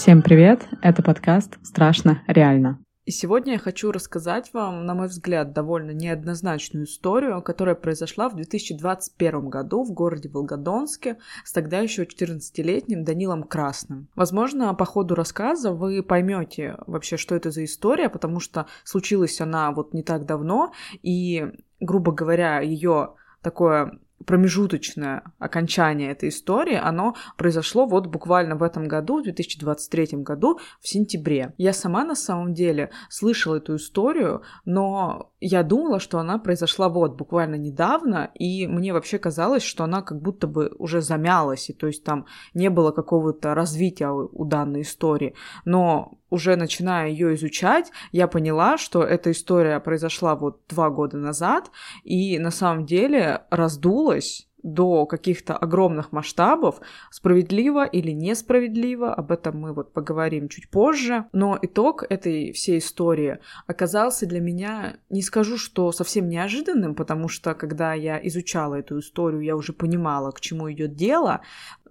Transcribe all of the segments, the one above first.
Всем привет! Это подкаст «Страшно реально». И сегодня я хочу рассказать вам, на мой взгляд, довольно неоднозначную историю, которая произошла в 2021 году в городе Волгодонске с тогда еще 14-летним Данилом Красным. Возможно, по ходу рассказа вы поймете вообще, что это за история, потому что случилась она вот не так давно, и, грубо говоря, ее такое промежуточное окончание этой истории, оно произошло вот буквально в этом году, в 2023 году, в сентябре. Я сама на самом деле слышала эту историю, но я думала, что она произошла вот буквально недавно, и мне вообще казалось, что она как будто бы уже замялась, и то есть там не было какого-то развития у данной истории. Но уже начиная ее изучать, я поняла, что эта история произошла вот два года назад, и на самом деле раздулась до каких-то огромных масштабов, справедливо или несправедливо, об этом мы вот поговорим чуть позже. Но итог этой всей истории оказался для меня, не скажу, что совсем неожиданным, потому что когда я изучала эту историю, я уже понимала, к чему идет дело,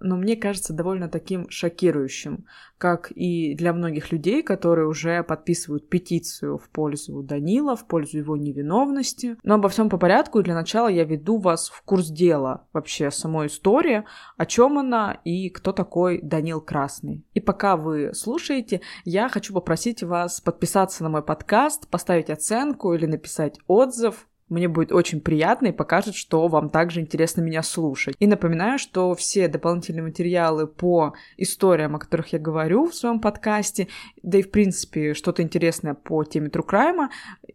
но мне кажется довольно таким шокирующим, как и для многих людей, которые уже подписывают петицию в пользу Данила, в пользу его невиновности. Но обо всем по порядку, и для начала я веду вас в курс дела вообще самой истории, о чем она и кто такой Данил Красный. И пока вы слушаете, я хочу попросить вас подписаться на мой подкаст, поставить оценку или написать отзыв, мне будет очень приятно и покажет, что вам также интересно меня слушать. И напоминаю, что все дополнительные материалы по историям, о которых я говорю в своем подкасте, да и в принципе что-то интересное по теме True Crime,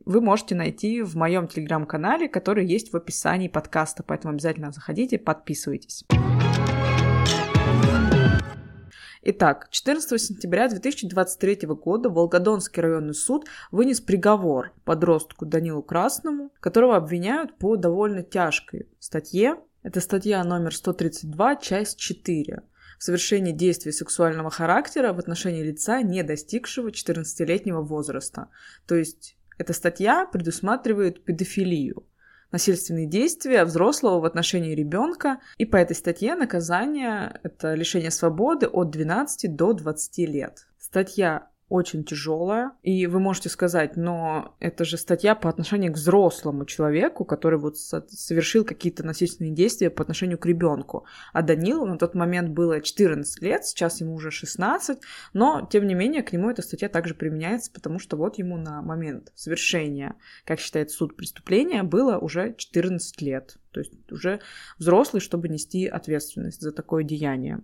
вы можете найти в моем телеграм-канале, который есть в описании подкаста, поэтому обязательно заходите, подписывайтесь. Итак, 14 сентября 2023 года Волгодонский районный суд вынес приговор подростку Данилу Красному, которого обвиняют по довольно тяжкой статье. Это статья номер 132, часть 4 в совершении действий сексуального характера в отношении лица, не достигшего 14-летнего возраста. То есть эта статья предусматривает педофилию насильственные действия взрослого в отношении ребенка. И по этой статье наказание — это лишение свободы от 12 до 20 лет. Статья очень тяжелая. И вы можете сказать, но это же статья по отношению к взрослому человеку, который вот совершил какие-то насильственные действия по отношению к ребенку. А Данилу на тот момент было 14 лет, сейчас ему уже 16, но тем не менее к нему эта статья также применяется, потому что вот ему на момент совершения, как считает суд преступления, было уже 14 лет. То есть уже взрослый, чтобы нести ответственность за такое деяние.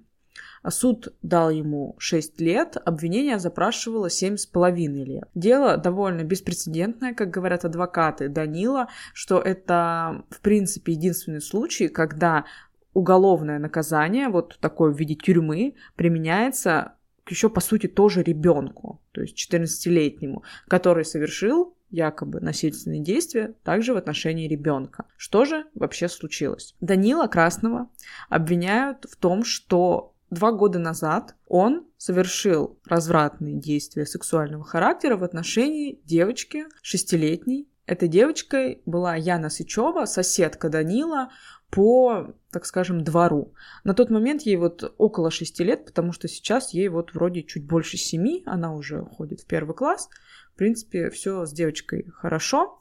А суд дал ему 6 лет, обвинение запрашивало 7,5 лет. Дело довольно беспрецедентное, как говорят адвокаты Данила, что это, в принципе, единственный случай, когда уголовное наказание, вот такое в виде тюрьмы, применяется еще, по сути, тоже ребенку, то есть 14-летнему, который совершил якобы насильственные действия также в отношении ребенка. Что же вообще случилось? Данила Красного обвиняют в том, что два года назад он совершил развратные действия сексуального характера в отношении девочки шестилетней. Этой девочкой была Яна Сычева, соседка Данила по, так скажем, двору. На тот момент ей вот около шести лет, потому что сейчас ей вот вроде чуть больше семи, она уже ходит в первый класс. В принципе, все с девочкой хорошо.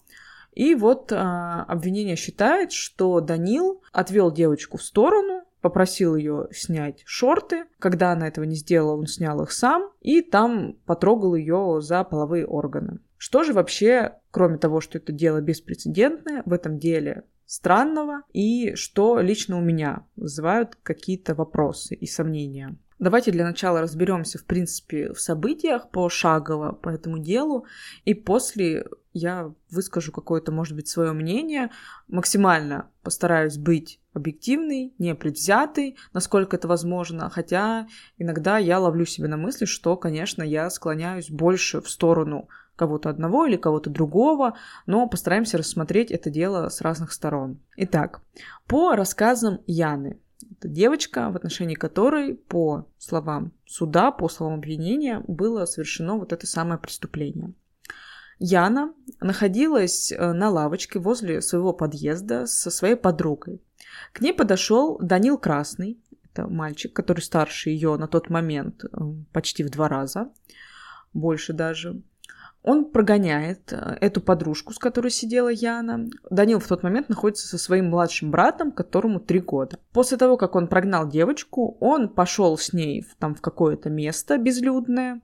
И вот а, обвинение считает, что Данил отвел девочку в сторону, попросил ее снять шорты. Когда она этого не сделала, он снял их сам и там потрогал ее за половые органы. Что же вообще, кроме того, что это дело беспрецедентное, в этом деле странного и что лично у меня вызывают какие-то вопросы и сомнения. Давайте для начала разберемся, в принципе, в событиях пошагово по этому делу, и после я выскажу какое-то, может быть, свое мнение, максимально постараюсь быть объективной, не предвзятой, насколько это возможно, хотя иногда я ловлю себя на мысли, что, конечно, я склоняюсь больше в сторону кого-то одного или кого-то другого, но постараемся рассмотреть это дело с разных сторон. Итак, по рассказам Яны, это девочка, в отношении которой, по словам суда, по словам обвинения, было совершено вот это самое преступление. Яна находилась э, на лавочке возле своего подъезда со своей подругой. К ней подошел Данил Красный, это мальчик, который старше ее на тот момент э, почти в два раза, больше даже. Он прогоняет э, эту подружку, с которой сидела Яна. Данил в тот момент находится со своим младшим братом, которому три года. После того, как он прогнал девочку, он пошел с ней в, там в какое-то место безлюдное,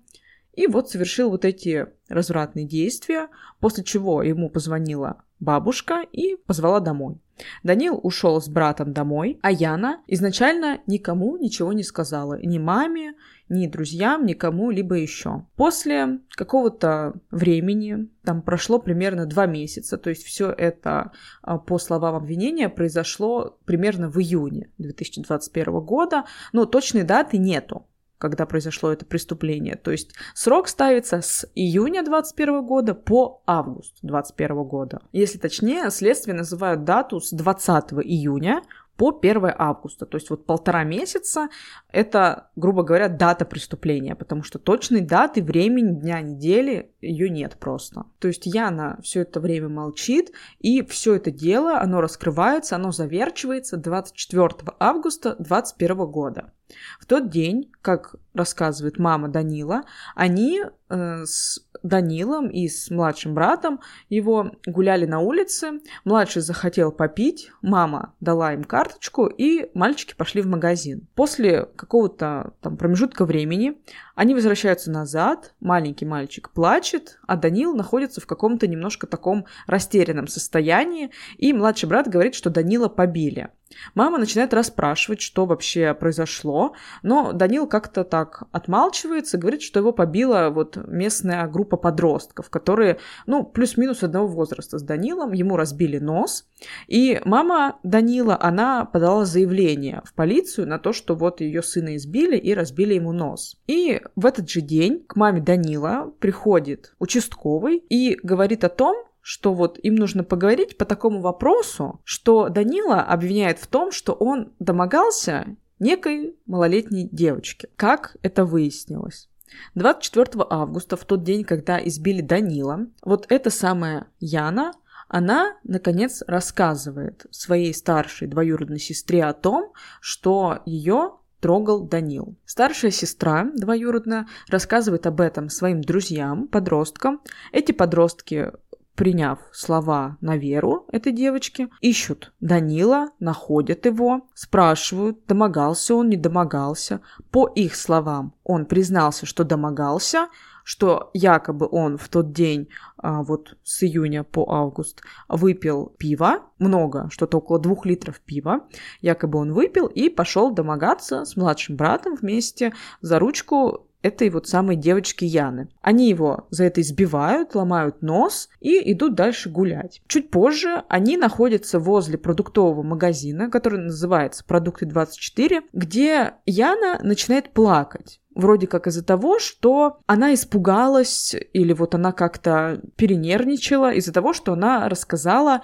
и вот совершил вот эти развратные действия, после чего ему позвонила бабушка и позвала домой. Данил ушел с братом домой, а Яна изначально никому ничего не сказала. Ни маме, ни друзьям, никому либо еще. После какого-то времени, там прошло примерно два месяца, то есть все это, а, по словам обвинения, произошло примерно в июне 2021 года, но точной даты нету когда произошло это преступление. То есть срок ставится с июня 2021 года по август 2021 года. Если точнее, следствие называют дату с 20 июня по 1 августа. То есть вот полтора месяца – это, грубо говоря, дата преступления, потому что точной даты, времени, дня, недели ее нет просто. То есть Яна все это время молчит, и все это дело, оно раскрывается, оно заверчивается 24 августа 2021 года. В тот день, как рассказывает мама Данила, они с Данилом и с младшим братом его гуляли на улице. Младший захотел попить, мама дала им карточку, и мальчики пошли в магазин. После какого-то там промежутка времени они возвращаются назад, маленький мальчик плачет, а Данил находится в каком-то немножко таком растерянном состоянии, и младший брат говорит, что Данила побили. Мама начинает расспрашивать, что вообще произошло, но Данил как-то так отмалчивается, говорит, что его побила вот местная группа подростков, которые, ну, плюс-минус одного возраста с Данилом, ему разбили нос, и мама Данила, она подала заявление в полицию на то, что вот ее сына избили и разбили ему нос. И в этот же день к маме Данила приходит участковый и говорит о том, что вот им нужно поговорить по такому вопросу, что Данила обвиняет в том, что он домогался некой малолетней девочки. Как это выяснилось? 24 августа, в тот день, когда избили Данила, вот эта самая Яна, она, наконец, рассказывает своей старшей двоюродной сестре о том, что ее трогал Данил. Старшая сестра двоюродная рассказывает об этом своим друзьям, подросткам. Эти подростки приняв слова на веру этой девочки, ищут Данила, находят его, спрашивают, домогался он, не домогался. По их словам, он признался, что домогался, что якобы он в тот день, а, вот с июня по август, выпил пиво, много, что-то около двух литров пива, якобы он выпил и пошел домогаться с младшим братом вместе за ручку этой вот самой девочки Яны. Они его за это избивают, ломают нос и идут дальше гулять. Чуть позже они находятся возле продуктового магазина, который называется «Продукты 24», где Яна начинает плакать вроде как из-за того, что она испугалась или вот она как-то перенервничала из-за того, что она рассказала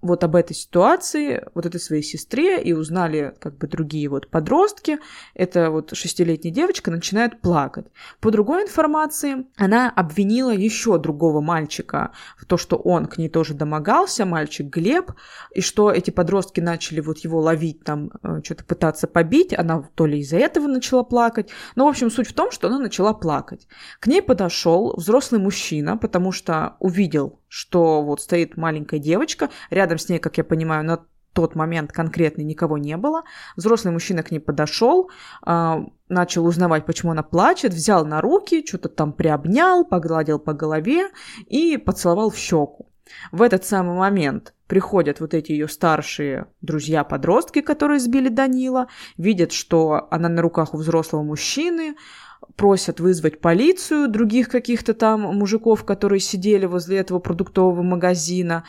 вот об этой ситуации, вот этой своей сестре, и узнали как бы другие вот подростки, эта вот шестилетняя девочка начинает плакать. По другой информации, она обвинила еще другого мальчика в то, что он к ней тоже домогался, мальчик Глеб, и что эти подростки начали вот его ловить там, э, что-то пытаться побить, она то ли из-за этого начала плакать, но, в общем, суть в том, что она начала плакать. К ней подошел взрослый мужчина, потому что увидел что вот стоит маленькая девочка, рядом с ней, как я понимаю, на тот момент конкретно никого не было. Взрослый мужчина к ней подошел, э, начал узнавать, почему она плачет, взял на руки, что-то там приобнял, погладил по голове и поцеловал в щеку. В этот самый момент приходят вот эти ее старшие друзья-подростки, которые сбили Данила, видят, что она на руках у взрослого мужчины, просят вызвать полицию, других каких-то там мужиков, которые сидели возле этого продуктового магазина.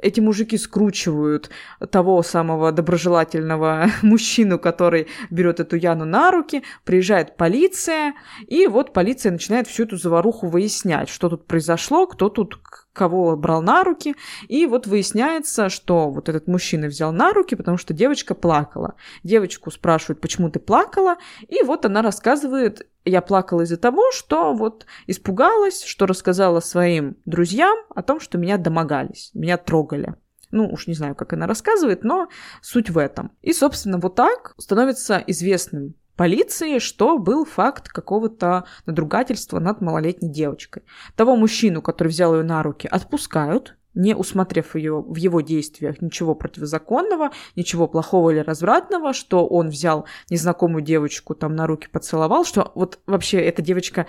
Эти мужики скручивают того самого доброжелательного мужчину, который берет эту Яну на руки, приезжает полиция, и вот полиция начинает всю эту заваруху выяснять, что тут произошло, кто тут кого брал на руки, и вот выясняется, что вот этот мужчина взял на руки, потому что девочка плакала. Девочку спрашивают, почему ты плакала, и вот она рассказывает, я плакала из-за того, что вот испугалась, что рассказала своим друзьям о том, что меня домогались, меня трогали. Ну, уж не знаю, как она рассказывает, но суть в этом. И, собственно, вот так становится известным полиции, что был факт какого-то надругательства над малолетней девочкой. Того мужчину, который взял ее на руки, отпускают, не усмотрев ее в его действиях ничего противозаконного, ничего плохого или развратного, что он взял незнакомую девочку там на руки поцеловал, что вот вообще эта девочка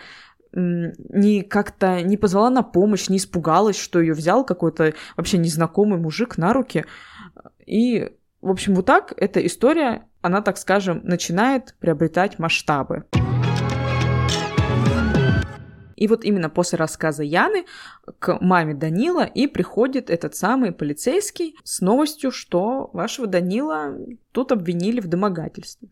не как-то не позвала на помощь, не испугалась, что ее взял какой-то вообще незнакомый мужик на руки. И, в общем, вот так эта история, она, так скажем, начинает приобретать масштабы. И вот именно после рассказа Яны к маме Данила и приходит этот самый полицейский с новостью, что вашего Данила тут обвинили в домогательстве.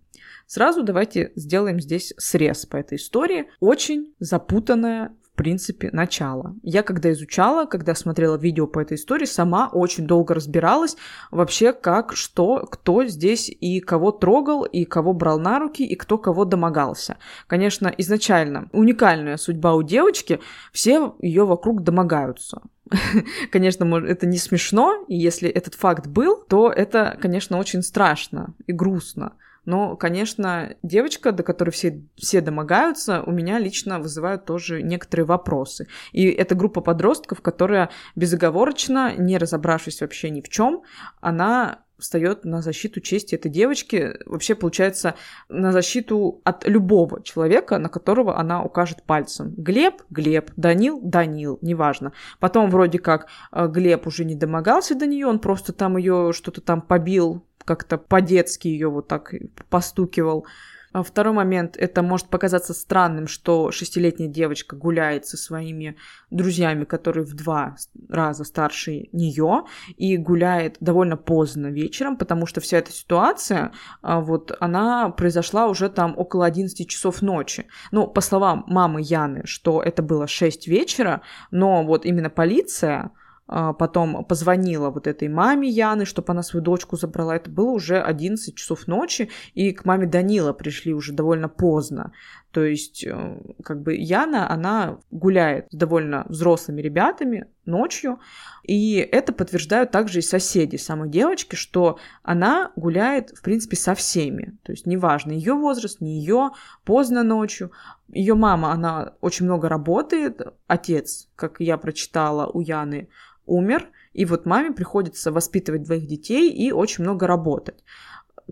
Сразу давайте сделаем здесь срез по этой истории. Очень запутанная в принципе, начало. Я когда изучала, когда смотрела видео по этой истории, сама очень долго разбиралась вообще, как, что, кто здесь и кого трогал, и кого брал на руки, и кто кого домогался. Конечно, изначально уникальная судьба у девочки, все ее вокруг домогаются. Конечно, это не смешно, и если этот факт был, то это, конечно, очень страшно и грустно. Но, конечно, девочка, до которой все, все домогаются, у меня лично вызывают тоже некоторые вопросы. И это группа подростков, которая безоговорочно, не разобравшись вообще ни в чем, она встает на защиту чести этой девочки, вообще получается на защиту от любого человека, на которого она укажет пальцем. Глеб, Глеб, Данил, Данил, неважно. Потом вроде как э, Глеб уже не домогался до нее, он просто там ее что-то там побил, как-то по-детски ее вот так постукивал. А второй момент, это может показаться странным, что шестилетняя девочка гуляет со своими друзьями, которые в два раза старше нее, и гуляет довольно поздно вечером, потому что вся эта ситуация, а, вот, она произошла уже там около 11 часов ночи. Ну, по словам мамы Яны, что это было 6 вечера, но вот именно полиция потом позвонила вот этой маме Яны, чтобы она свою дочку забрала. Это было уже 11 часов ночи, и к маме Данила пришли уже довольно поздно. То есть, э, как бы Яна, она гуляет с довольно взрослыми ребятами ночью, и это подтверждают также и соседи самой девочки, что она гуляет, в принципе, со всеми. То есть, неважно, ее возраст, не ее, поздно ночью. Ее мама, она очень много работает, отец, как я прочитала у Яны, умер, и вот маме приходится воспитывать двоих детей и очень много работать.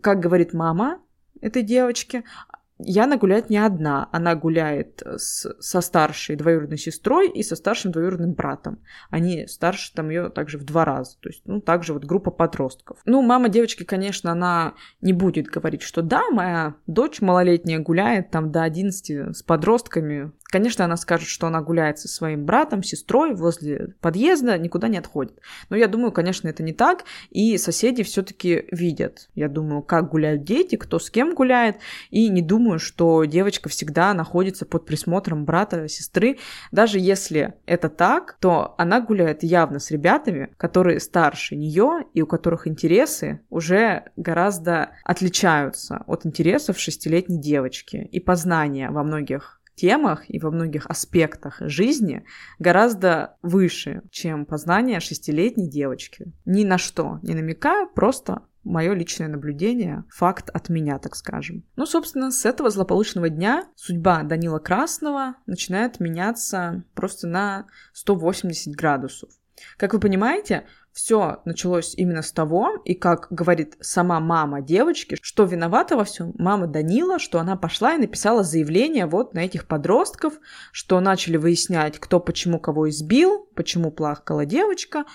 Как говорит мама этой девочки, Яна гуляет не одна, она гуляет с, со старшей двоюродной сестрой и со старшим двоюродным братом. Они старше там ее также в два раза, то есть, ну, также вот группа подростков. Ну, мама девочки, конечно, она не будет говорить, что да, моя дочь малолетняя гуляет там до 11 с подростками, Конечно, она скажет, что она гуляет со своим братом, сестрой возле подъезда, никуда не отходит. Но я думаю, конечно, это не так, и соседи все-таки видят. Я думаю, как гуляют дети, кто с кем гуляет, и не думаю, что девочка всегда находится под присмотром брата, сестры. Даже если это так, то она гуляет явно с ребятами, которые старше нее и у которых интересы уже гораздо отличаются от интересов шестилетней девочки и познания во многих темах и во многих аспектах жизни гораздо выше, чем познание шестилетней девочки. Ни на что не намекаю, просто мое личное наблюдение, факт от меня, так скажем. Ну, собственно, с этого злополучного дня судьба Данила Красного начинает меняться просто на 180 градусов. Как вы понимаете, все началось именно с того, и как говорит сама мама девочки, что виновата во всем мама Данила, что она пошла и написала заявление вот на этих подростков, что начали выяснять, кто почему кого избил, почему плакала девочка,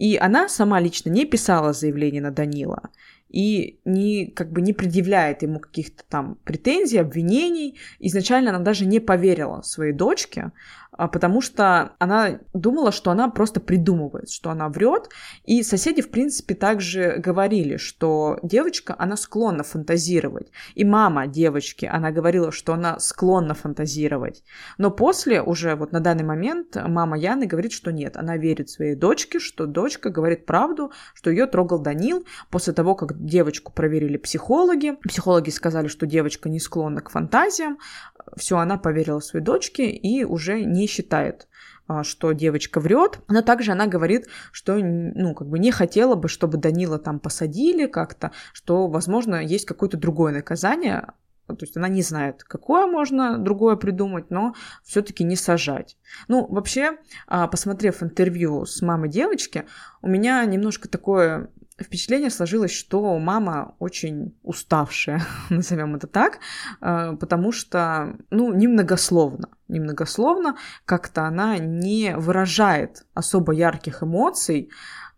и она сама лично не писала заявление на Данила и не, как бы не предъявляет ему каких-то там претензий, обвинений. Изначально она даже не поверила своей дочке, а, потому что она думала, что она просто придумывает, что она врет. И соседи, в принципе, также говорили, что девочка, она склонна фантазировать. И мама девочки, она говорила, что она склонна фантазировать. Но после уже вот на данный момент мама Яны говорит, что нет, она верит своей дочке, что дочка говорит правду, что ее трогал Данил после того, как девочку проверили психологи. Психологи сказали, что девочка не склонна к фантазиям. Все, она поверила своей дочке и уже не считает а, что девочка врет, но также она говорит, что, ну, как бы не хотела бы, чтобы Данила там посадили как-то, что, возможно, есть какое-то другое наказание, то есть она не знает, какое можно другое придумать, но все-таки не сажать. Ну, вообще, а, посмотрев интервью с мамой девочки, у меня немножко такое впечатление сложилось, что мама очень уставшая, назовем это так, а, потому что, ну, немногословно, немногословно как-то она не выражает особо ярких эмоций,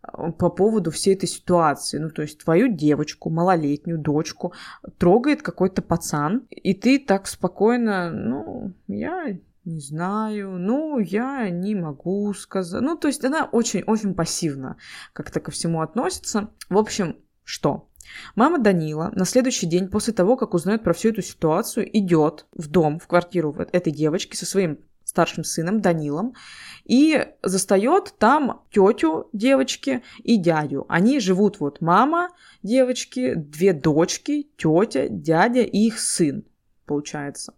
а, по поводу всей этой ситуации. Ну, то есть твою девочку, малолетнюю дочку трогает какой-то пацан, и ты так спокойно, ну, я не знаю, ну, я не могу сказать. Ну, то есть она очень-очень пассивно как-то ко всему относится. В общем, что? Мама Данила на следующий день после того, как узнает про всю эту ситуацию, идет в дом, в квартиру этой девочки со своим старшим сыном Данилом и застает там тетю девочки и дядю. Они живут вот мама девочки, две дочки, тетя, дядя и их сын, получается.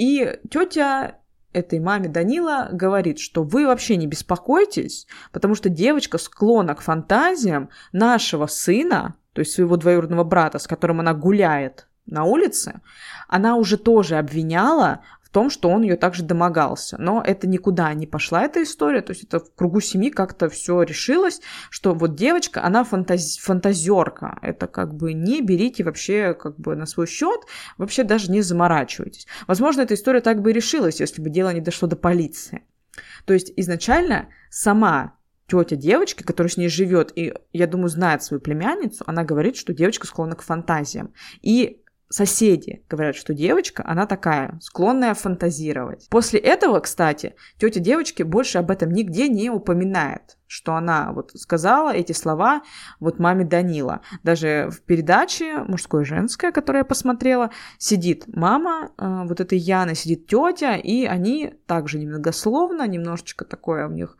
И тетя этой маме Данила говорит, что вы вообще не беспокойтесь, потому что девочка склонна к фантазиям нашего сына, то есть своего двоюродного брата, с которым она гуляет на улице, она уже тоже обвиняла том, что он ее также домогался. Но это никуда не пошла, эта история. То есть это в кругу семьи как-то все решилось, что вот девочка, она фантаз... фантазерка. Это как бы не берите вообще как бы на свой счет, вообще даже не заморачивайтесь. Возможно, эта история так бы и решилась, если бы дело не дошло до полиции. То есть изначально сама тетя девочки, которая с ней живет, и, я думаю, знает свою племянницу, она говорит, что девочка склонна к фантазиям. И соседи говорят, что девочка, она такая, склонная фантазировать. После этого, кстати, тетя девочки больше об этом нигде не упоминает, что она вот сказала эти слова вот маме Данила. Даже в передаче мужское женское, которое я посмотрела, сидит мама э, вот этой Яны, сидит тетя, и они также немногословно, немножечко такое у них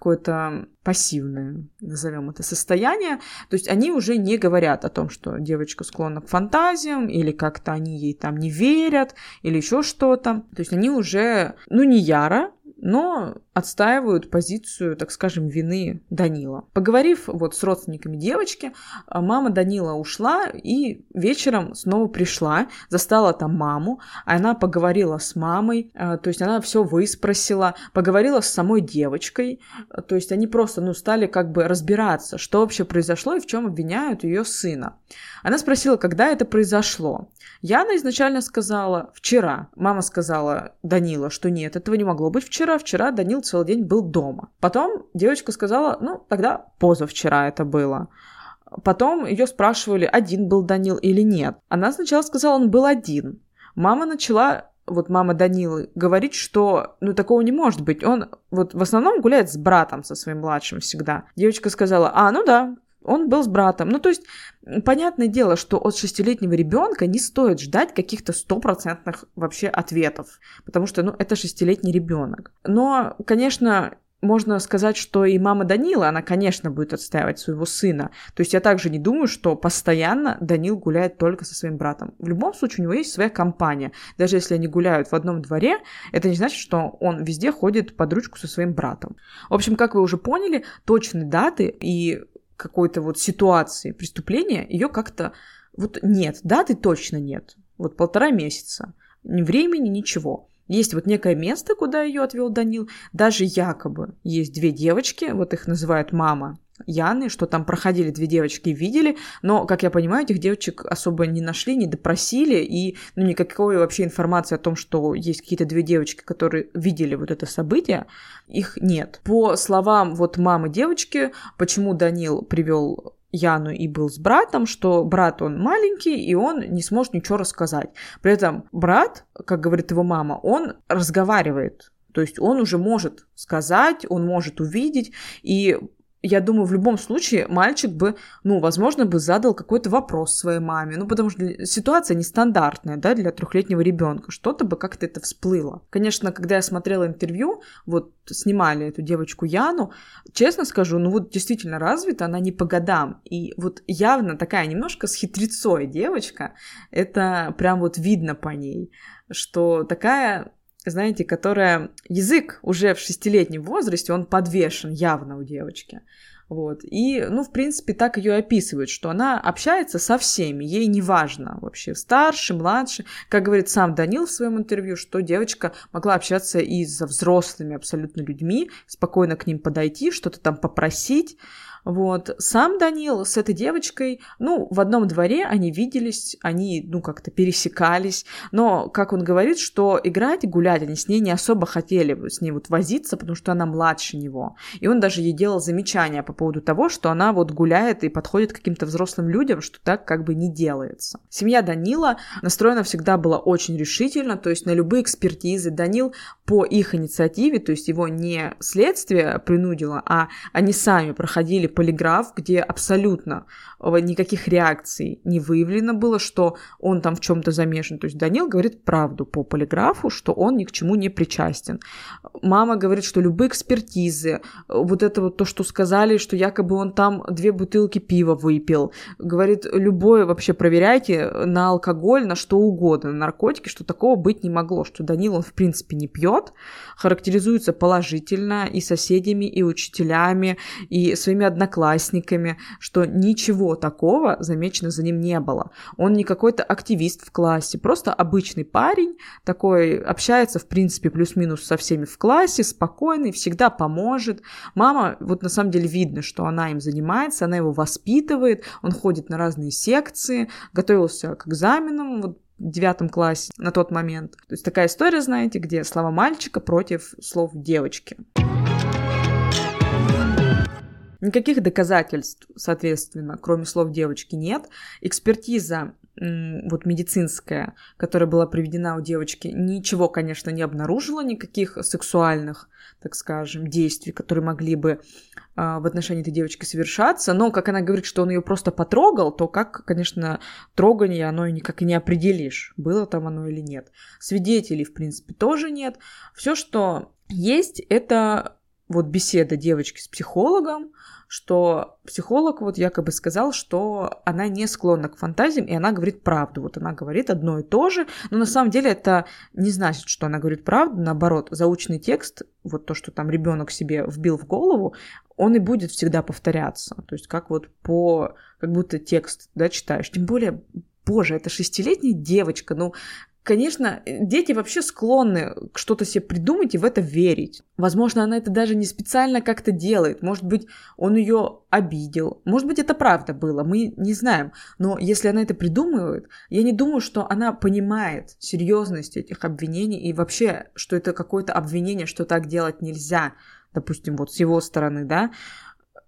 какое-то пассивное, назовем это, состояние. То есть они уже не говорят о том, что девочка склонна к фантазиям, или как-то они ей там не верят, или еще что-то. То есть они уже, ну, не яро, но отстаивают позицию, так скажем, вины Данила. Поговорив вот с родственниками девочки, а, мама Данила ушла и вечером снова пришла, застала там маму, она поговорила с мамой, а, то есть она все выспросила, поговорила с самой девочкой, то есть они просто, ну, стали как бы разбираться, что вообще произошло и в чем обвиняют ее сына. Она спросила, когда это произошло. Яна изначально сказала вчера. Мама сказала Данила, что нет, этого не могло быть вчера. Вчера Данил целый день был дома. Потом девочка сказала, ну, тогда позавчера это было. Потом ее спрашивали, один был Данил или нет. Она сначала сказала, он был один. Мама начала вот мама Данилы говорить, что ну такого не может быть. Он вот в основном гуляет с братом со своим младшим всегда. Девочка сказала, а, ну да, он был с братом. Ну, то есть, понятное дело, что от шестилетнего ребенка не стоит ждать каких-то стопроцентных вообще ответов, потому что, ну, это шестилетний ребенок. Но, конечно, можно сказать, что и мама Данила, она, конечно, будет отстаивать своего сына. То есть я также не думаю, что постоянно Данил гуляет только со своим братом. В любом случае у него есть своя компания. Даже если они гуляют в одном дворе, это не значит, что он везде ходит под ручку со своим братом. В общем, как вы уже поняли, точные даты и какой-то вот ситуации преступления, ее как-то вот нет, даты точно нет. Вот полтора месяца. Ни времени, ничего. Есть вот некое место, куда ее отвел Данил. Даже якобы есть две девочки, вот их называют мама Яны, что там проходили две девочки, видели, но, как я понимаю, этих девочек особо не нашли, не допросили, и ну, никакой вообще информации о том, что есть какие-то две девочки, которые видели вот это событие, их нет. По словам вот мамы девочки, почему Данил привел Яну и был с братом, что брат он маленький, и он не сможет ничего рассказать. При этом брат, как говорит его мама, он разговаривает. То есть он уже может сказать, он может увидеть, и я думаю, в любом случае мальчик бы, ну, возможно, бы задал какой-то вопрос своей маме, ну, потому что ситуация нестандартная, да, для трехлетнего ребенка, что-то бы как-то это всплыло. Конечно, когда я смотрела интервью, вот снимали эту девочку Яну, честно скажу, ну, вот действительно развита, она не по годам, и вот явно такая немножко с хитрецой девочка, это прям вот видно по ней, что такая знаете, которая... Язык уже в шестилетнем возрасте, он подвешен явно у девочки. Вот. И, ну, в принципе, так ее описывают, что она общается со всеми, ей не важно вообще, старше, младше. Как говорит сам Данил в своем интервью, что девочка могла общаться и со взрослыми абсолютно людьми, спокойно к ним подойти, что-то там попросить. Вот. Сам Данил с этой девочкой, ну, в одном дворе они виделись, они, ну, как-то пересекались, но, как он говорит, что играть, гулять они с ней не особо хотели с ней вот возиться, потому что она младше него. И он даже ей делал замечания по поводу того, что она вот гуляет и подходит к каким-то взрослым людям, что так как бы не делается. Семья Данила настроена всегда была очень решительно, то есть на любые экспертизы. Данил по их инициативе, то есть его не следствие принудило, а они сами проходили полиграф, где абсолютно никаких реакций не выявлено было, что он там в чем-то замешан. То есть Данил говорит правду по полиграфу, что он ни к чему не причастен. Мама говорит, что любые экспертизы, вот это вот то, что сказали, что якобы он там две бутылки пива выпил. Говорит, любое вообще проверяйте на алкоголь, на что угодно, на наркотики, что такого быть не могло, что Данил он в принципе не пьет, характеризуется положительно и соседями, и учителями, и своими одноклассниками, что ничего такого замечено за ним не было. Он не какой-то активист в классе, просто обычный парень, такой общается, в принципе, плюс-минус со всеми в классе, спокойный, всегда поможет. Мама, вот на самом деле видно, что она им занимается, она его воспитывает, он ходит на разные секции, готовился к экзаменам, вот в девятом классе на тот момент. То есть такая история, знаете, где слова мальчика против слов девочки. Никаких доказательств, соответственно, кроме слов девочки, нет. Экспертиза вот медицинская, которая была проведена у девочки, ничего, конечно, не обнаружила, никаких сексуальных, так скажем, действий, которые могли бы а, в отношении этой девочки совершаться. Но, как она говорит, что он ее просто потрогал, то как, конечно, трогание, оно никак и не определишь, было там оно или нет. Свидетелей, в принципе, тоже нет. Все, что есть, это вот беседа девочки с психологом, что психолог вот якобы сказал, что она не склонна к фантазиям, и она говорит правду. Вот она говорит одно и то же, но на самом деле это не значит, что она говорит правду, наоборот, заученный текст, вот то, что там ребенок себе вбил в голову, он и будет всегда повторяться. То есть как вот по, как будто текст, да, читаешь. Тем более, боже, это шестилетняя девочка, ну, Конечно, дети вообще склонны что-то себе придумать и в это верить. Возможно, она это даже не специально как-то делает. Может быть, он ее обидел. Может быть, это правда было. Мы не знаем. Но если она это придумывает, я не думаю, что она понимает серьезность этих обвинений и вообще, что это какое-то обвинение, что так делать нельзя. Допустим, вот с его стороны, да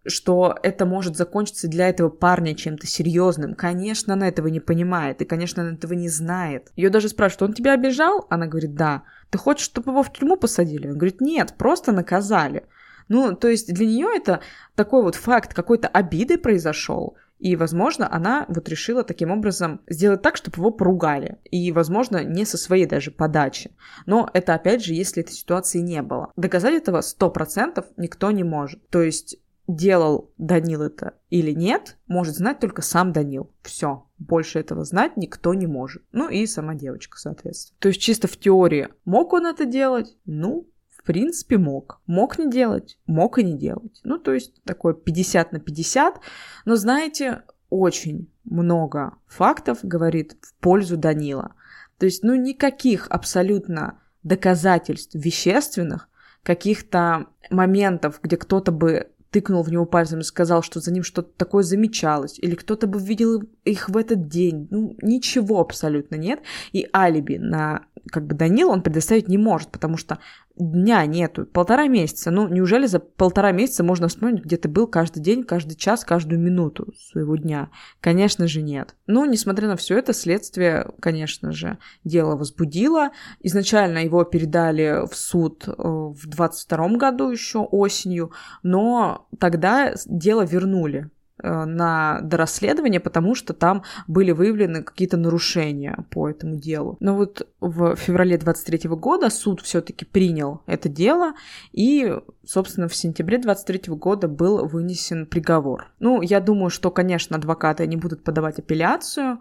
что это может закончиться для этого парня чем-то серьезным. Конечно, она этого не понимает, и, конечно, она этого не знает. Ее даже спрашивают, он тебя обижал? Она говорит, да. Ты хочешь, чтобы его в тюрьму посадили? Он говорит, нет, просто наказали. Ну, то есть для нее это такой вот факт какой-то обиды произошел, и, возможно, она вот решила таким образом сделать так, чтобы его поругали. И, возможно, не со своей даже подачи. Но это, опять же, если этой ситуации не было. Доказать этого 100% никто не может. То есть делал Данил это или нет, может знать только сам Данил. Все. Больше этого знать никто не может. Ну и сама девочка, соответственно. То есть чисто в теории мог он это делать? Ну, в принципе, мог. Мог не делать, мог и не делать. Ну, то есть такое 50 на 50. Но знаете, очень много фактов говорит в пользу Данила. То есть, ну, никаких абсолютно доказательств вещественных, каких-то моментов, где кто-то бы тыкнул в него пальцем и сказал, что за ним что-то такое замечалось, или кто-то бы видел их в этот день. Ну, ничего абсолютно нет. И алиби на как бы Данил он предоставить не может, потому что дня нету, полтора месяца. Ну, неужели за полтора месяца можно вспомнить, где ты был каждый день, каждый час, каждую минуту своего дня? Конечно же, нет. Но, несмотря на все это, следствие, конечно же, дело возбудило. Изначально его передали в суд э, в 22 году еще осенью, но тогда дело вернули на дорасследование, потому что там были выявлены какие-то нарушения по этому делу. Но вот в феврале 23 года суд все-таки принял это дело, и, собственно, в сентябре 23 года был вынесен приговор. Ну, я думаю, что, конечно, адвокаты не будут подавать апелляцию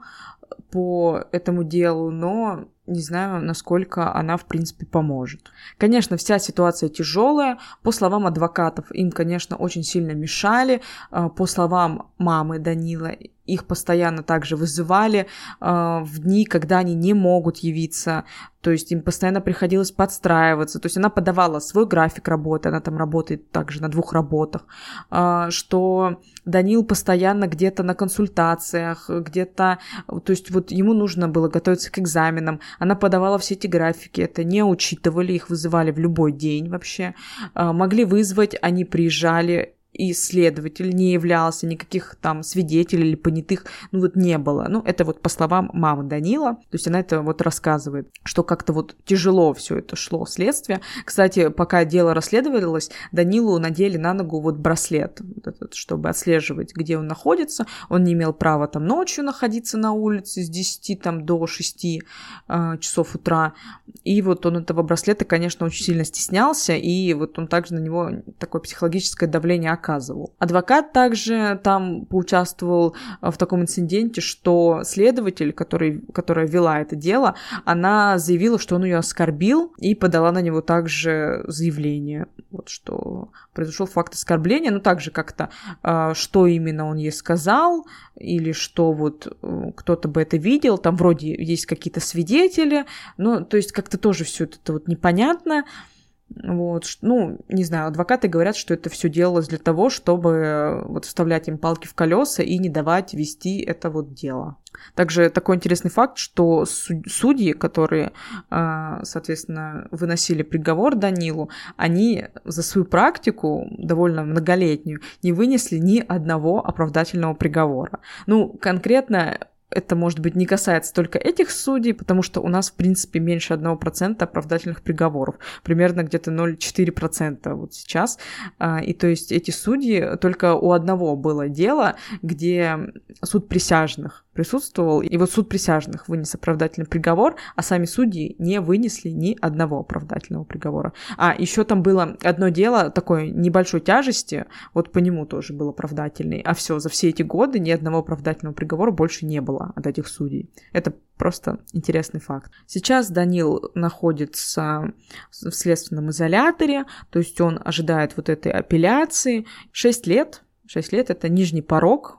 по этому делу, но не знаю, насколько она, в принципе, поможет. Конечно, вся ситуация тяжелая. По словам адвокатов, им, конечно, очень сильно мешали. А, по словам мамы Данила, их постоянно также вызывали э, в дни, когда они не могут явиться, то есть им постоянно приходилось подстраиваться, то есть она подавала свой график работы, она там работает также на двух работах, э, что Данил постоянно где-то на консультациях, где-то, то есть вот ему нужно было готовиться к экзаменам, она подавала все эти графики, это не учитывали, их вызывали в любой день вообще, э, могли вызвать, они приезжали, и следователь не являлся, никаких там свидетелей или понятых, ну вот не было. Ну, это вот по словам мамы Данила, то есть она это вот рассказывает, что как-то вот тяжело все это шло, следствие. Кстати, пока дело расследовалось, Данилу надели на ногу вот браслет, вот этот, чтобы отслеживать, где он находится. Он не имел права там ночью находиться на улице с 10 там до 6 э, часов утра. И вот он этого браслета, конечно, очень сильно стеснялся, и вот он также на него такое психологическое давление оказывал. Адвокат также там поучаствовал в таком инциденте, что следователь, который, которая вела это дело, она заявила, что он ее оскорбил, и подала на него также заявление, вот что произошел факт оскорбления, ну также как-то, э, что именно он ей сказал, или что вот э, кто-то бы это видел, там вроде есть какие-то свидетели, ну, то есть как-то тоже все это вот непонятно. Вот, ну, не знаю, адвокаты говорят, что это все делалось для того, чтобы вот вставлять им палки в колеса и не давать вести это вот дело. Также такой интересный факт, что судьи, которые, а, соответственно, выносили приговор Данилу, они за свою практику, довольно многолетнюю, не вынесли ни одного оправдательного приговора. Ну, конкретно это, может быть, не касается только этих судей, потому что у нас, в принципе, меньше 1% оправдательных приговоров. Примерно где-то 0,4% вот сейчас. А, и то есть эти судьи, только у одного было дело, где суд присяжных присутствовал, и вот суд присяжных вынес оправдательный приговор, а сами судьи не вынесли ни одного оправдательного приговора. А еще там было одно дело такой небольшой тяжести, вот по нему тоже был оправдательный, а все, за все эти годы ни одного оправдательного приговора больше не было от этих судей. Это просто интересный факт. Сейчас Данил находится в следственном изоляторе, то есть он ожидает вот этой апелляции. Шесть лет, шесть лет это нижний порог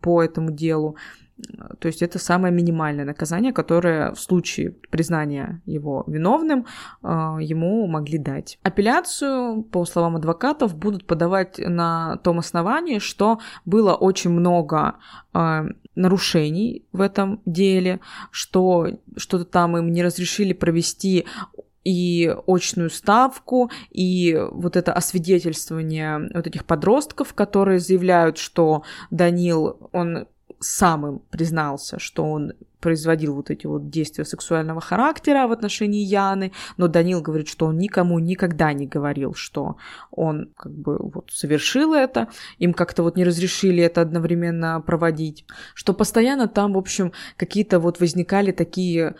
по этому делу. То есть это самое минимальное наказание, которое в случае признания его виновным а, ему могли дать. Апелляцию, по словам адвокатов, будут подавать на том основании, что было очень много а, нарушений в этом деле, что что-то там им не разрешили провести и очную ставку, и вот это освидетельствование вот этих подростков, которые заявляют, что Данил, он самым признался, что он производил вот эти вот действия сексуального характера в отношении Яны, но Данил говорит, что он никому никогда не говорил, что он как бы вот совершил это, им как-то вот не разрешили это одновременно проводить, что постоянно там, в общем, какие-то вот возникали такие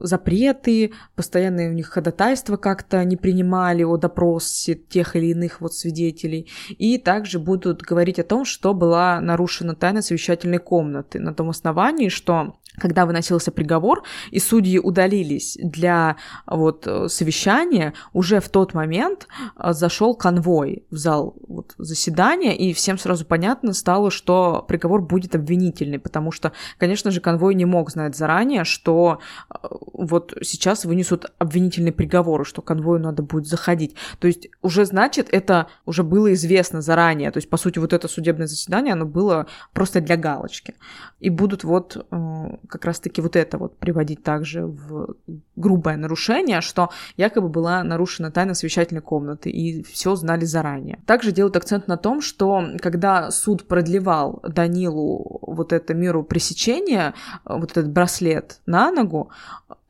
запреты, постоянные у них ходатайства как-то не принимали о допросе тех или иных вот свидетелей. И также будут говорить о том, что была нарушена тайна совещательной комнаты на том основании, что когда выносился приговор, и судьи удалились для вот совещания, уже в тот момент а, зашел конвой в зал вот, заседания, и всем сразу понятно стало, что приговор будет обвинительный, потому что, конечно же, конвой не мог знать заранее, что а, вот сейчас вынесут обвинительный приговор, что конвою надо будет заходить. То есть уже, значит, это уже было известно заранее. То есть, по сути, вот это судебное заседание, оно было просто для галочки. И будут вот э, как раз-таки вот это вот приводить также в грубое нарушение, что якобы была нарушена тайна совещательной комнаты, и все знали заранее. Также делают акцент на том, что когда суд продлевал Данилу вот это меру пресечения, вот этот браслет на ногу,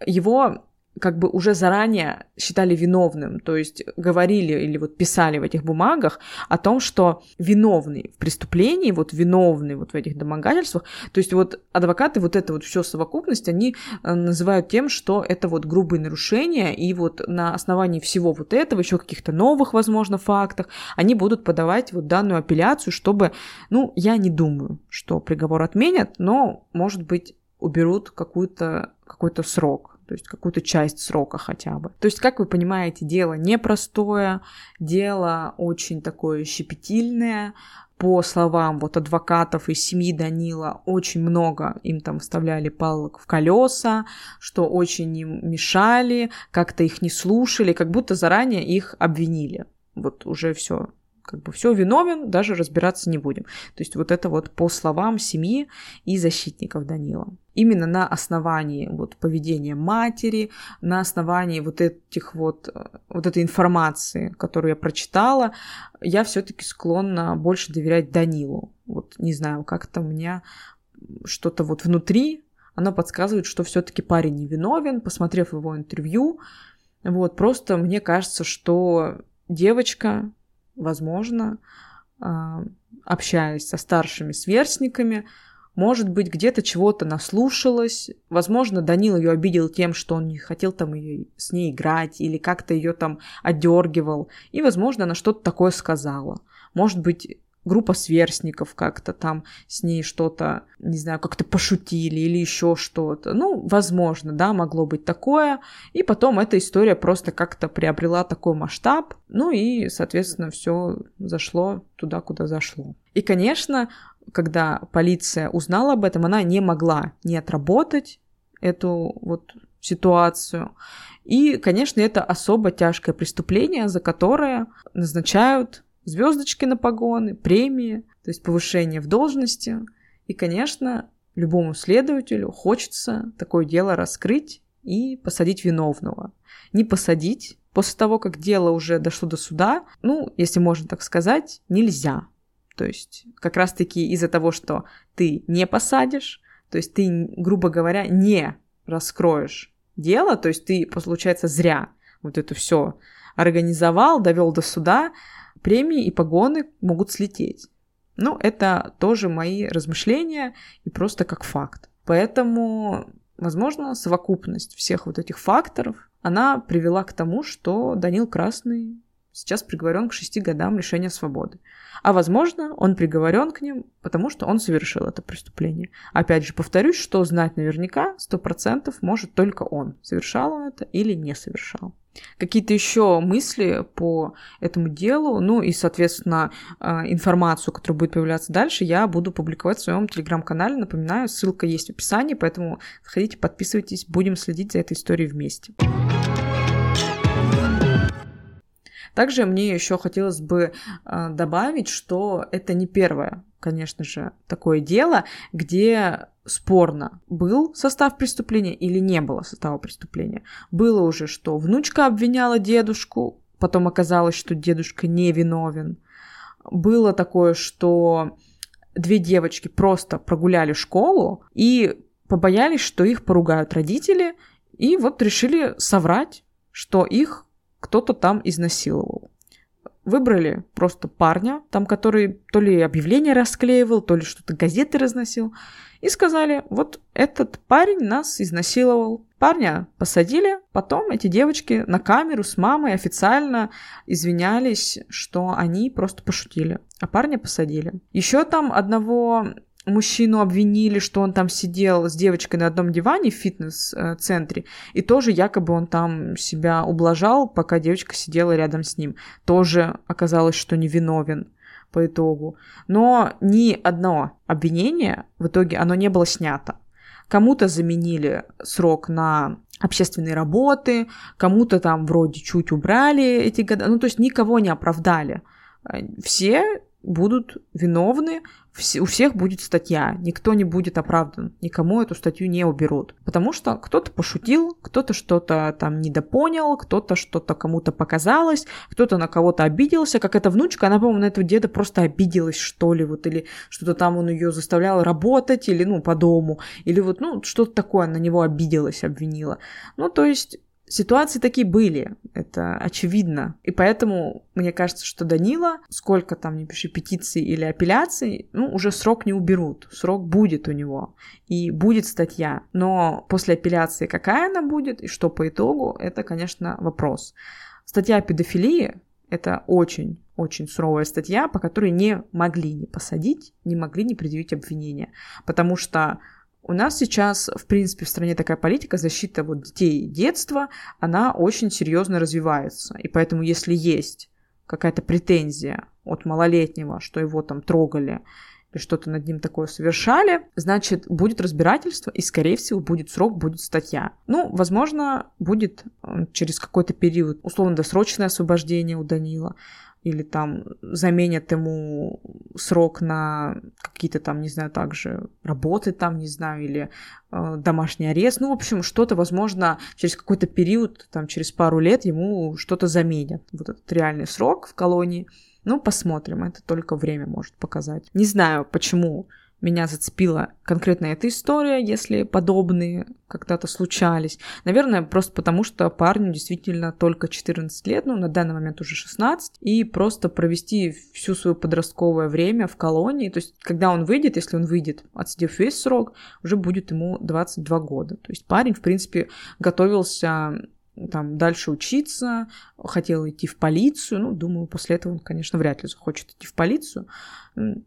его как бы уже заранее считали виновным, то есть говорили или вот писали в этих бумагах о том, что виновный в преступлении, вот виновный вот в этих домогательствах, то есть вот адвокаты вот это вот все совокупность, они э, называют тем, что это вот грубые нарушения, и вот на основании всего вот этого, еще каких-то новых, возможно, фактах, они будут подавать вот данную апелляцию, чтобы, ну, я не думаю, что приговор отменят, но, может быть, уберут какую-то какой-то срок то есть какую-то часть срока хотя бы. То есть, как вы понимаете, дело непростое, дело очень такое щепетильное, по словам вот адвокатов из семьи Данила, очень много им там вставляли палок в колеса, что очень им мешали, как-то их не слушали, как будто заранее их обвинили. Вот уже все как бы все виновен, даже разбираться не будем. То есть вот это вот по словам семьи и защитников Данила. Именно на основании вот поведения матери, на основании вот этих вот, вот этой информации, которую я прочитала, я все-таки склонна больше доверять Данилу. Вот не знаю, как-то у меня что-то вот внутри, оно подсказывает, что все-таки парень не виновен, посмотрев его интервью. Вот, просто мне кажется, что девочка возможно, а, общаясь со старшими сверстниками, может быть, где-то чего-то наслушалась. Возможно, Данил ее обидел тем, что он не хотел там ее с ней играть или как-то ее там одергивал. И, возможно, она что-то такое сказала. Может быть, группа сверстников как-то там с ней что-то, не знаю, как-то пошутили или еще что-то. Ну, возможно, да, могло быть такое. И потом эта история просто как-то приобрела такой масштаб. Ну и, соответственно, все зашло туда, куда зашло. И, конечно, когда полиция узнала об этом, она не могла не отработать эту вот ситуацию. И, конечно, это особо тяжкое преступление, за которое назначают звездочки на погоны, премии, то есть повышение в должности. И, конечно, любому следователю хочется такое дело раскрыть и посадить виновного. Не посадить после того, как дело уже дошло до суда, ну, если можно так сказать, нельзя. То есть как раз-таки из-за того, что ты не посадишь, то есть ты, грубо говоря, не раскроешь дело, то есть ты, получается, зря вот это все организовал, довел до суда, премии и погоны могут слететь. Ну, это тоже мои размышления и просто как факт. Поэтому, возможно, совокупность всех вот этих факторов, она привела к тому, что Данил Красный сейчас приговорен к шести годам лишения свободы. А возможно, он приговорен к ним, потому что он совершил это преступление. Опять же, повторюсь, что знать наверняка сто процентов может только он, совершал он это или не совершал. Какие-то еще мысли по этому делу, ну и, соответственно, а, информацию, которая будет появляться дальше, я буду публиковать в своем телеграм-канале. Напоминаю, ссылка есть в описании, поэтому заходите, подписывайтесь, будем следить за этой историей вместе. Также мне еще хотелось бы э, добавить, что это не первое, конечно же, такое дело, где спорно, был состав преступления или не было состава преступления. Было уже, что внучка обвиняла дедушку, потом оказалось, что дедушка не виновен. Было такое, что две девочки просто прогуляли школу и побоялись, что их поругают родители, и вот решили соврать, что их кто-то там изнасиловал. Выбрали просто парня, там, который то ли объявление расклеивал, то ли что-то газеты разносил, и сказали, вот этот парень нас изнасиловал. Парня посадили, потом эти девочки на камеру с мамой официально извинялись, что они просто пошутили, а парня посадили. Еще там одного мужчину обвинили, что он там сидел с девочкой на одном диване в фитнес-центре, и тоже якобы он там себя ублажал, пока девочка сидела рядом с ним. Тоже оказалось, что невиновен по итогу. Но ни одно обвинение в итоге оно не было снято. Кому-то заменили срок на общественные работы, кому-то там вроде чуть убрали эти года. Ну, то есть никого не оправдали. Все будут виновны у всех будет статья, никто не будет оправдан, никому эту статью не уберут. Потому что кто-то пошутил, кто-то что-то там недопонял, кто-то что-то кому-то показалось, кто-то на кого-то обиделся, как эта внучка, она, по-моему, на этого деда просто обиделась, что ли, вот, или что-то там он ее заставлял работать, или, ну, по дому, или вот, ну, что-то такое, на него обиделась, обвинила. Ну, то есть Ситуации такие были, это очевидно. И поэтому мне кажется, что Данила, сколько там не пиши петиций или апелляций, ну, уже срок не уберут. Срок будет у него. И будет статья. Но после апелляции какая она будет и что по итогу, это, конечно, вопрос. Статья о педофилии — это очень очень суровая статья, по которой не могли не посадить, не могли не предъявить обвинения. Потому что у нас сейчас, в принципе, в стране такая политика защита вот детей детства, она очень серьезно развивается. И поэтому, если есть какая-то претензия от малолетнего, что его там трогали, или что-то над ним такое совершали, значит, будет разбирательство, и, скорее всего, будет срок, будет статья. Ну, возможно, будет через какой-то период условно-досрочное освобождение у Данила, или там заменят ему срок на какие-то там, не знаю, также работы там, не знаю, или э, домашний арест. Ну, в общем, что-то, возможно, через какой-то период, там, через пару лет ему что-то заменят. Вот этот реальный срок в колонии. Ну, посмотрим, это только время может показать. Не знаю, почему меня зацепила конкретно эта история, если подобные когда-то случались. Наверное, просто потому, что парню действительно только 14 лет, ну, на данный момент уже 16, и просто провести всю свое подростковое время в колонии, то есть, когда он выйдет, если он выйдет, отсидев весь срок, уже будет ему 22 года. То есть парень, в принципе, готовился там дальше учиться, хотел идти в полицию. Ну, думаю, после этого он, конечно, вряд ли захочет идти в полицию.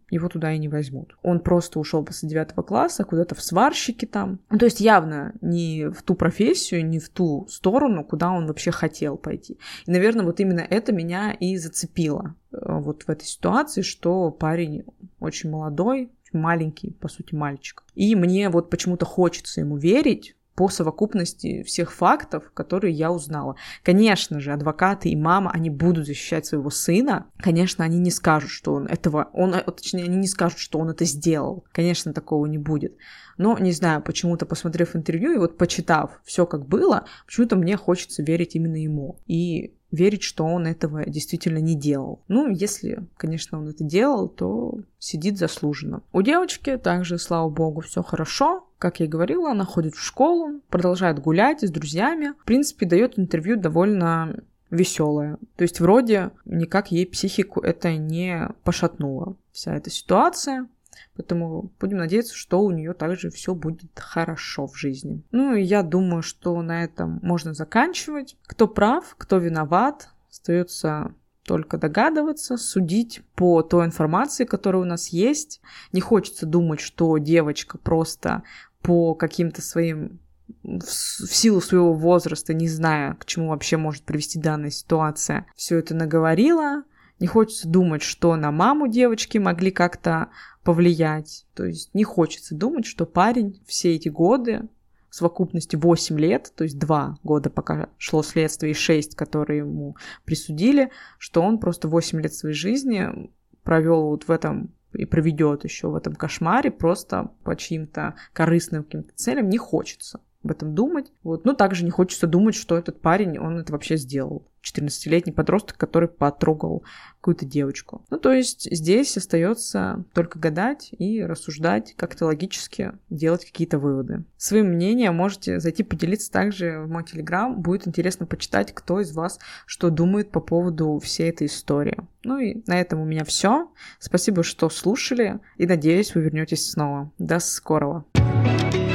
Его туда и не возьмут. Он просто ушел после девятого класса куда-то в сварщики там. Ну, то есть явно не в ту профессию, не в ту сторону, куда он вообще хотел пойти. И, наверное, вот именно это меня и зацепило э, вот в этой ситуации, что парень очень молодой, маленький, по сути, мальчик. И мне вот почему-то хочется ему верить, по совокупности всех фактов, которые я узнала. Конечно же, адвокаты и мама, они будут защищать своего сына. Конечно, они не скажут, что он этого, он, э, точнее, они не скажут, что он это сделал. Конечно, такого не будет. Но, не знаю, почему-то, посмотрев интервью и вот почитав все, как было, почему-то мне хочется верить именно ему. И верить, что он этого действительно не делал. Ну, если, конечно, он это делал, то сидит заслуженно. У девочки также, слава богу, все хорошо. Как я и говорила, она ходит в школу, продолжает гулять с друзьями. В принципе, дает интервью довольно веселое. То есть вроде никак ей психику это не пошатнуло. Вся эта ситуация. Поэтому будем надеяться, что у нее также все будет хорошо в жизни. Ну я думаю, что на этом можно заканчивать. Кто прав, кто виноват, остается только догадываться, судить по той информации, которая у нас есть. Не хочется думать, что девочка просто по каким-то своим в силу своего возраста, не зная, к чему вообще может привести данная ситуация, все это наговорила. Не хочется думать, что на маму девочки могли как-то повлиять. То есть не хочется думать, что парень все эти годы, в совокупности 8 лет, то есть 2 года, пока шло следствие, и 6, которые ему присудили, что он просто 8 лет своей жизни провел вот в этом и проведет еще в этом кошмаре просто по чьим-то корыстным каким-то целям не хочется об этом думать. Вот. Но также не хочется думать, что этот парень, он это вообще сделал. 14-летний подросток, который потрогал какую-то девочку. Ну, то есть здесь остается только гадать и рассуждать, как-то логически делать какие-то выводы. Своим мнением можете зайти поделиться также в мой телеграм. Будет интересно почитать, кто из вас что думает по поводу всей этой истории. Ну и на этом у меня все. Спасибо, что слушали, и надеюсь, вы вернетесь снова. До скорого. thank you